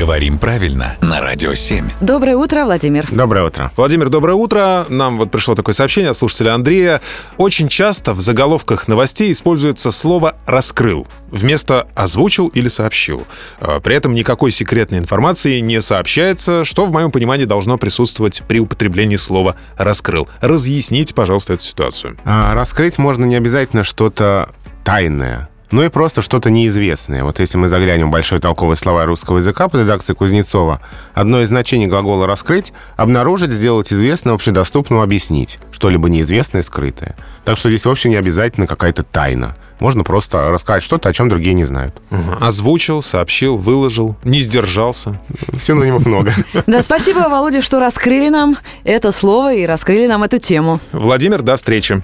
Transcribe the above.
Говорим правильно на Радио 7. Доброе утро, Владимир. Доброе утро. Владимир, доброе утро. Нам вот пришло такое сообщение от слушателя Андрея. Очень часто в заголовках новостей используется слово «раскрыл» вместо «озвучил» или «сообщил». А, При этом никакой секретной информации не сообщается, что, в моем понимании, должно присутствовать при употреблении слова «раскрыл». Разъясните, пожалуйста, эту ситуацию. А, раскрыть можно не обязательно что-то тайное. Ну и просто что-то неизвестное. Вот если мы заглянем в большой толковый словарь русского языка под редакцией Кузнецова, одно из значений глагола «раскрыть» — обнаружить, сделать известно, общедоступно объяснить. Что-либо неизвестное, скрытое. Так что здесь вообще не обязательно какая-то тайна. Можно просто рассказать что-то, о чем другие не знают. Озвучил, сообщил, выложил, не сдержался. Синонимов много. Да, спасибо, Володя, что раскрыли нам это слово и раскрыли нам эту тему. Владимир, до встречи.